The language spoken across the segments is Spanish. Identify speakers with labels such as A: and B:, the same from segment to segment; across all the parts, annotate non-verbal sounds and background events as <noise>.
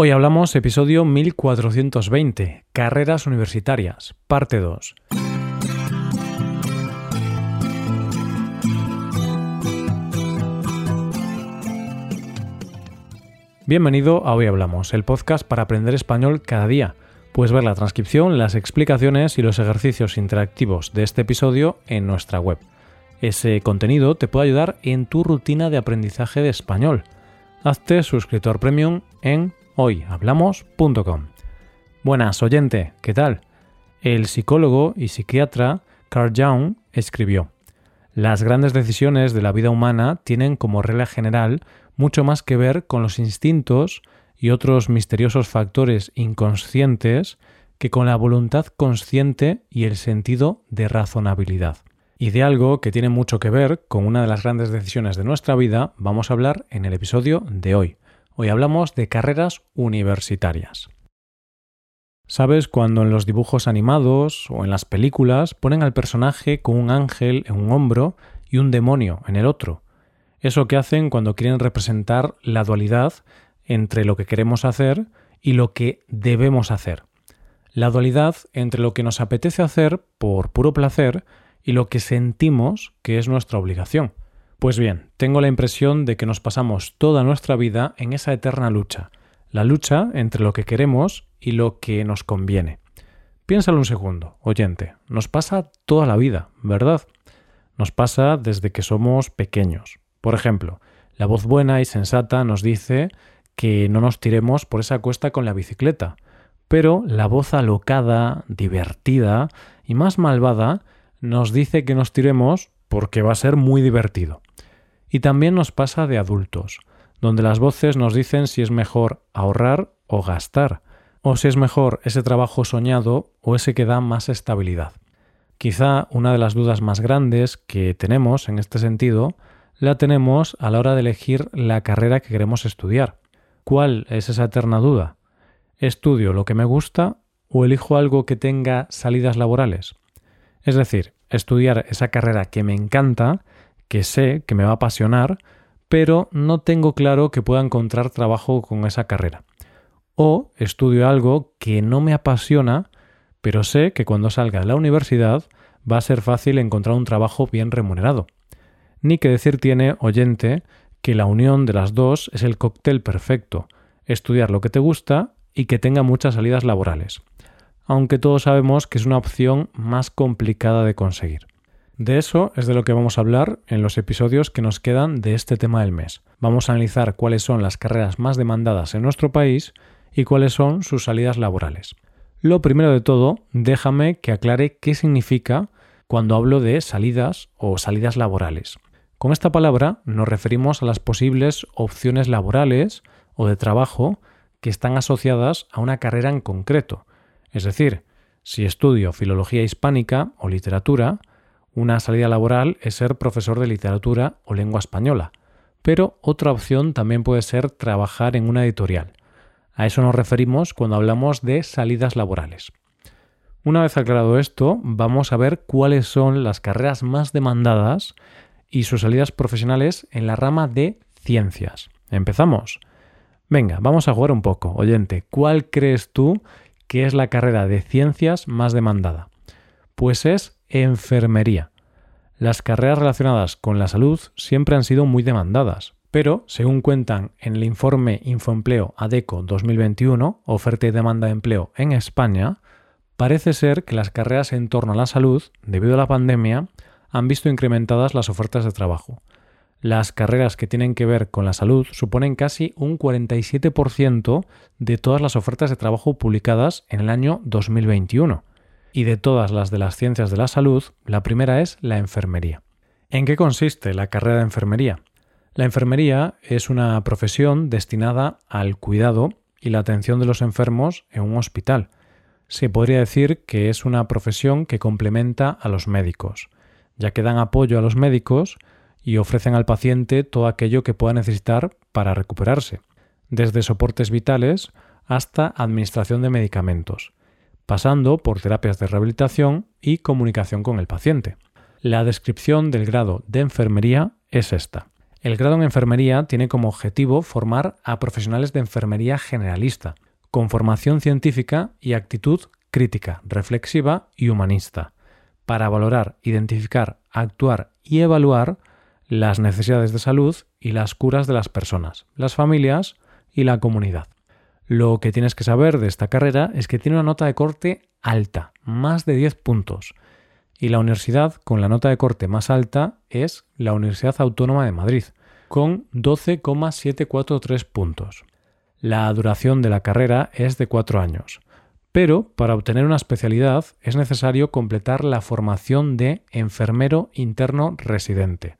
A: Hoy hablamos episodio 1420, Carreras Universitarias, parte 2. Bienvenido a Hoy Hablamos, el podcast para aprender español cada día. Puedes ver la transcripción, las explicaciones y los ejercicios interactivos de este episodio en nuestra web. Ese contenido te puede ayudar en tu rutina de aprendizaje de español. Hazte suscriptor premium en hoyhablamos.com. Buenas, oyente, ¿qué tal? El psicólogo y psiquiatra Carl Jung escribió: Las grandes decisiones de la vida humana tienen como regla general mucho más que ver con los instintos y otros misteriosos factores inconscientes que con la voluntad consciente y el sentido de razonabilidad. Y de algo que tiene mucho que ver con una de las grandes decisiones de nuestra vida vamos a hablar en el episodio de hoy. Hoy hablamos de carreras universitarias. ¿Sabes cuando en los dibujos animados o en las películas ponen al personaje con un ángel en un hombro y un demonio en el otro? Eso que hacen cuando quieren representar la dualidad entre lo que queremos hacer y lo que debemos hacer. La dualidad entre lo que nos apetece hacer por puro placer y lo que sentimos que es nuestra obligación. Pues bien, tengo la impresión de que nos pasamos toda nuestra vida en esa eterna lucha, la lucha entre lo que queremos y lo que nos conviene. Piénsalo un segundo, oyente, nos pasa toda la vida, ¿verdad? Nos pasa desde que somos pequeños. Por ejemplo, la voz buena y sensata nos dice que no nos tiremos por esa cuesta con la bicicleta, pero la voz alocada, divertida y más malvada nos dice que nos tiremos porque va a ser muy divertido. Y también nos pasa de adultos, donde las voces nos dicen si es mejor ahorrar o gastar, o si es mejor ese trabajo soñado o ese que da más estabilidad. Quizá una de las dudas más grandes que tenemos en este sentido la tenemos a la hora de elegir la carrera que queremos estudiar. ¿Cuál es esa eterna duda? ¿Estudio lo que me gusta o elijo algo que tenga salidas laborales? Es decir, estudiar esa carrera que me encanta que sé que me va a apasionar, pero no tengo claro que pueda encontrar trabajo con esa carrera. O estudio algo que no me apasiona, pero sé que cuando salga de la universidad va a ser fácil encontrar un trabajo bien remunerado. Ni que decir tiene, oyente, que la unión de las dos es el cóctel perfecto, estudiar lo que te gusta y que tenga muchas salidas laborales, aunque todos sabemos que es una opción más complicada de conseguir. De eso es de lo que vamos a hablar en los episodios que nos quedan de este tema del mes. Vamos a analizar cuáles son las carreras más demandadas en nuestro país y cuáles son sus salidas laborales. Lo primero de todo, déjame que aclare qué significa cuando hablo de salidas o salidas laborales. Con esta palabra nos referimos a las posibles opciones laborales o de trabajo que están asociadas a una carrera en concreto. Es decir, si estudio filología hispánica o literatura, una salida laboral es ser profesor de literatura o lengua española, pero otra opción también puede ser trabajar en una editorial. A eso nos referimos cuando hablamos de salidas laborales. Una vez aclarado esto, vamos a ver cuáles son las carreras más demandadas y sus salidas profesionales en la rama de ciencias. ¿Empezamos? Venga, vamos a jugar un poco. Oyente, ¿cuál crees tú que es la carrera de ciencias más demandada? Pues es enfermería. Las carreras relacionadas con la salud siempre han sido muy demandadas, pero, según cuentan en el informe Infoempleo ADECO 2021, Oferta y Demanda de Empleo en España, parece ser que las carreras en torno a la salud, debido a la pandemia, han visto incrementadas las ofertas de trabajo. Las carreras que tienen que ver con la salud suponen casi un 47% de todas las ofertas de trabajo publicadas en el año 2021, y de todas las de las ciencias de la salud, la primera es la enfermería. ¿En qué consiste la carrera de enfermería? La enfermería es una profesión destinada al cuidado y la atención de los enfermos en un hospital. Se podría decir que es una profesión que complementa a los médicos, ya que dan apoyo a los médicos y ofrecen al paciente todo aquello que pueda necesitar para recuperarse, desde soportes vitales hasta administración de medicamentos pasando por terapias de rehabilitación y comunicación con el paciente. La descripción del grado de enfermería es esta. El grado en enfermería tiene como objetivo formar a profesionales de enfermería generalista, con formación científica y actitud crítica, reflexiva y humanista, para valorar, identificar, actuar y evaluar las necesidades de salud y las curas de las personas, las familias y la comunidad. Lo que tienes que saber de esta carrera es que tiene una nota de corte alta, más de 10 puntos, y la universidad con la nota de corte más alta es la Universidad Autónoma de Madrid, con 12,743 puntos. La duración de la carrera es de 4 años, pero para obtener una especialidad es necesario completar la formación de enfermero interno residente,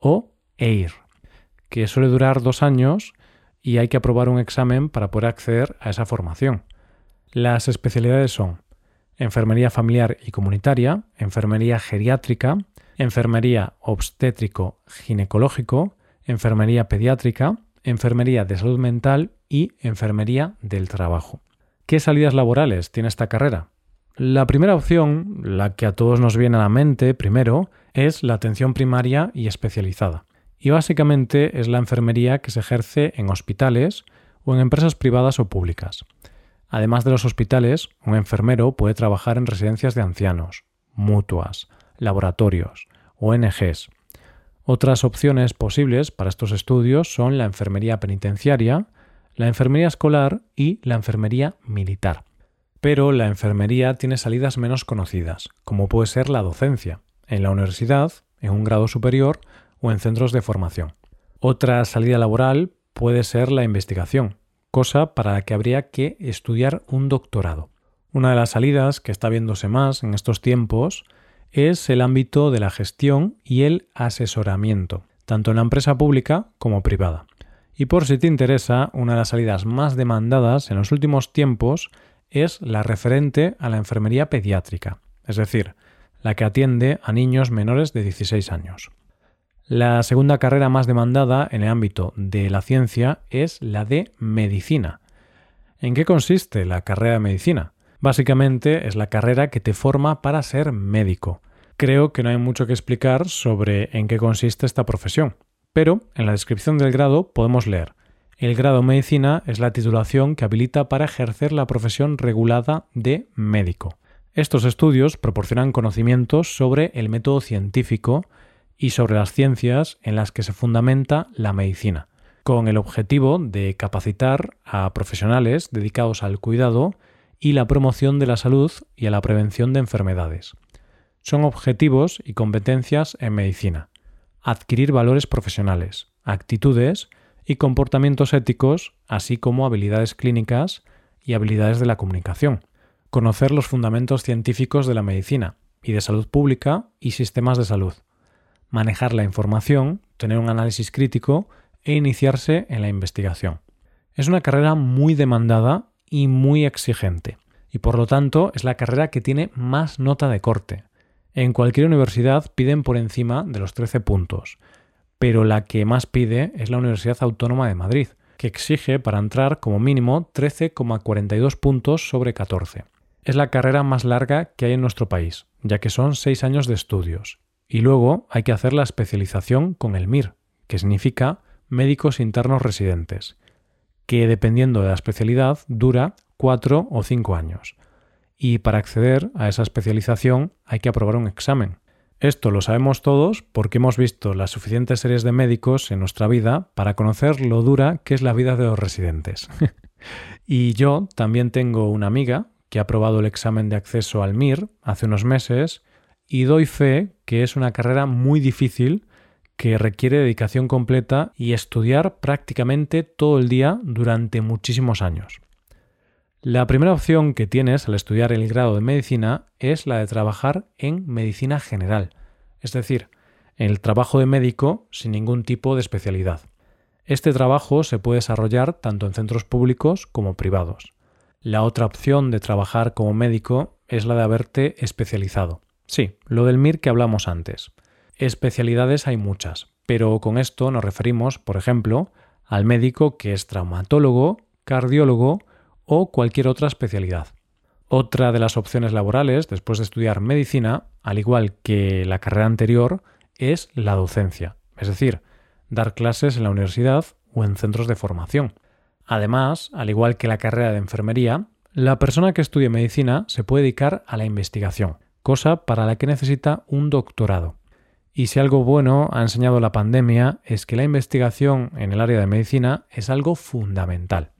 A: o EIR, que suele durar dos años y hay que aprobar un examen para poder acceder a esa formación. Las especialidades son enfermería familiar y comunitaria, enfermería geriátrica, enfermería obstétrico-ginecológico, enfermería pediátrica, enfermería de salud mental y enfermería del trabajo. ¿Qué salidas laborales tiene esta carrera? La primera opción, la que a todos nos viene a la mente primero, es la atención primaria y especializada. Y básicamente es la enfermería que se ejerce en hospitales o en empresas privadas o públicas. Además de los hospitales, un enfermero puede trabajar en residencias de ancianos, mutuas, laboratorios, ONGs. Otras opciones posibles para estos estudios son la enfermería penitenciaria, la enfermería escolar y la enfermería militar. Pero la enfermería tiene salidas menos conocidas, como puede ser la docencia, en la universidad, en un grado superior o en centros de formación. Otra salida laboral puede ser la investigación, cosa para la que habría que estudiar un doctorado. Una de las salidas que está viéndose más en estos tiempos es el ámbito de la gestión y el asesoramiento, tanto en la empresa pública como privada. Y por si te interesa, una de las salidas más demandadas en los últimos tiempos es la referente a la enfermería pediátrica, es decir, la que atiende a niños menores de 16 años. La segunda carrera más demandada en el ámbito de la ciencia es la de medicina. ¿En qué consiste la carrera de medicina? Básicamente es la carrera que te forma para ser médico. Creo que no hay mucho que explicar sobre en qué consiste esta profesión, pero en la descripción del grado podemos leer el grado medicina es la titulación que habilita para ejercer la profesión regulada de médico. Estos estudios proporcionan conocimientos sobre el método científico, y sobre las ciencias en las que se fundamenta la medicina, con el objetivo de capacitar a profesionales dedicados al cuidado y la promoción de la salud y a la prevención de enfermedades. Son objetivos y competencias en medicina. Adquirir valores profesionales, actitudes y comportamientos éticos, así como habilidades clínicas y habilidades de la comunicación. Conocer los fundamentos científicos de la medicina y de salud pública y sistemas de salud manejar la información, tener un análisis crítico e iniciarse en la investigación. Es una carrera muy demandada y muy exigente, y por lo tanto es la carrera que tiene más nota de corte. En cualquier universidad piden por encima de los 13 puntos, pero la que más pide es la Universidad Autónoma de Madrid, que exige para entrar como mínimo 13,42 puntos sobre 14. Es la carrera más larga que hay en nuestro país, ya que son 6 años de estudios, y luego hay que hacer la especialización con el MIR, que significa médicos internos residentes, que dependiendo de la especialidad dura cuatro o cinco años. Y para acceder a esa especialización hay que aprobar un examen. Esto lo sabemos todos porque hemos visto las suficientes series de médicos en nuestra vida para conocer lo dura que es la vida de los residentes. <laughs> y yo también tengo una amiga que ha aprobado el examen de acceso al MIR hace unos meses y doy fe que es una carrera muy difícil que requiere dedicación completa y estudiar prácticamente todo el día durante muchísimos años. La primera opción que tienes al estudiar el grado de medicina es la de trabajar en medicina general, es decir, el trabajo de médico sin ningún tipo de especialidad. Este trabajo se puede desarrollar tanto en centros públicos como privados. La otra opción de trabajar como médico es la de haberte especializado. Sí, lo del MIR que hablamos antes. Especialidades hay muchas, pero con esto nos referimos, por ejemplo, al médico que es traumatólogo, cardiólogo o cualquier otra especialidad. Otra de las opciones laborales después de estudiar medicina, al igual que la carrera anterior, es la docencia, es decir, dar clases en la universidad o en centros de formación. Además, al igual que la carrera de enfermería, la persona que estudie medicina se puede dedicar a la investigación, cosa para la que necesita un doctorado. Y si algo bueno ha enseñado la pandemia es que la investigación en el área de medicina es algo fundamental.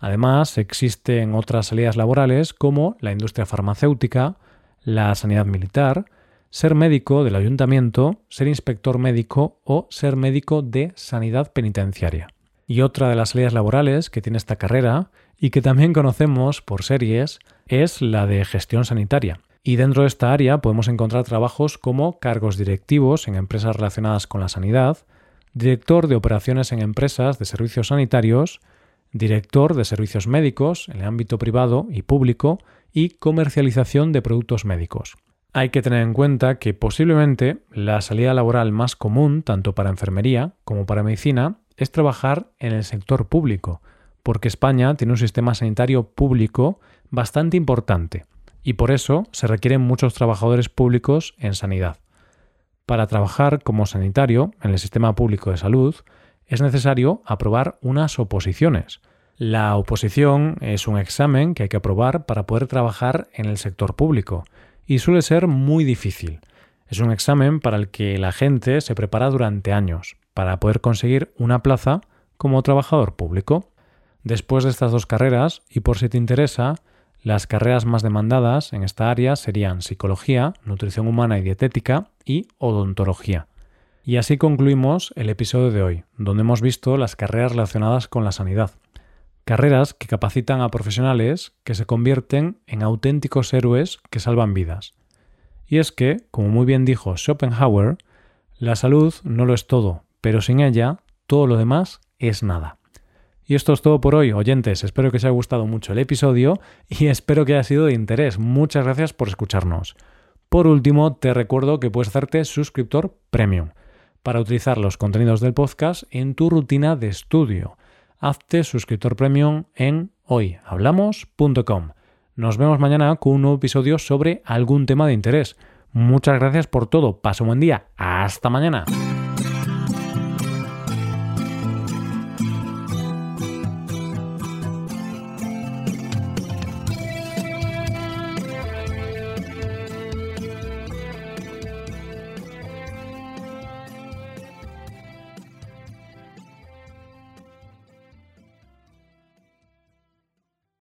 A: Además, existen otras salidas laborales como la industria farmacéutica, la sanidad militar, ser médico del ayuntamiento, ser inspector médico o ser médico de sanidad penitenciaria. Y otra de las salidas laborales que tiene esta carrera y que también conocemos por series es la de gestión sanitaria. Y dentro de esta área podemos encontrar trabajos como cargos directivos en empresas relacionadas con la sanidad, director de operaciones en empresas de servicios sanitarios, director de servicios médicos en el ámbito privado y público y comercialización de productos médicos. Hay que tener en cuenta que posiblemente la salida laboral más común, tanto para enfermería como para medicina, es trabajar en el sector público, porque España tiene un sistema sanitario público bastante importante y por eso se requieren muchos trabajadores públicos en sanidad. Para trabajar como sanitario en el sistema público de salud es necesario aprobar unas oposiciones. La oposición es un examen que hay que aprobar para poder trabajar en el sector público y suele ser muy difícil. Es un examen para el que la gente se prepara durante años para poder conseguir una plaza como trabajador público. Después de estas dos carreras, y por si te interesa, las carreras más demandadas en esta área serían psicología, nutrición humana y dietética y odontología. Y así concluimos el episodio de hoy, donde hemos visto las carreras relacionadas con la sanidad. Carreras que capacitan a profesionales que se convierten en auténticos héroes que salvan vidas. Y es que, como muy bien dijo Schopenhauer, la salud no lo es todo, pero sin ella todo lo demás es nada. Y esto es todo por hoy, oyentes. Espero que os haya gustado mucho el episodio y <laughs> espero que haya sido de interés. Muchas gracias por escucharnos. Por último, te recuerdo que puedes hacerte suscriptor premium para utilizar los contenidos del podcast en tu rutina de estudio. Hazte suscriptor premium en hoyhablamos.com. Nos vemos mañana con un nuevo episodio sobre algún tema de interés. Muchas gracias por todo. Pasa un buen día. Hasta mañana.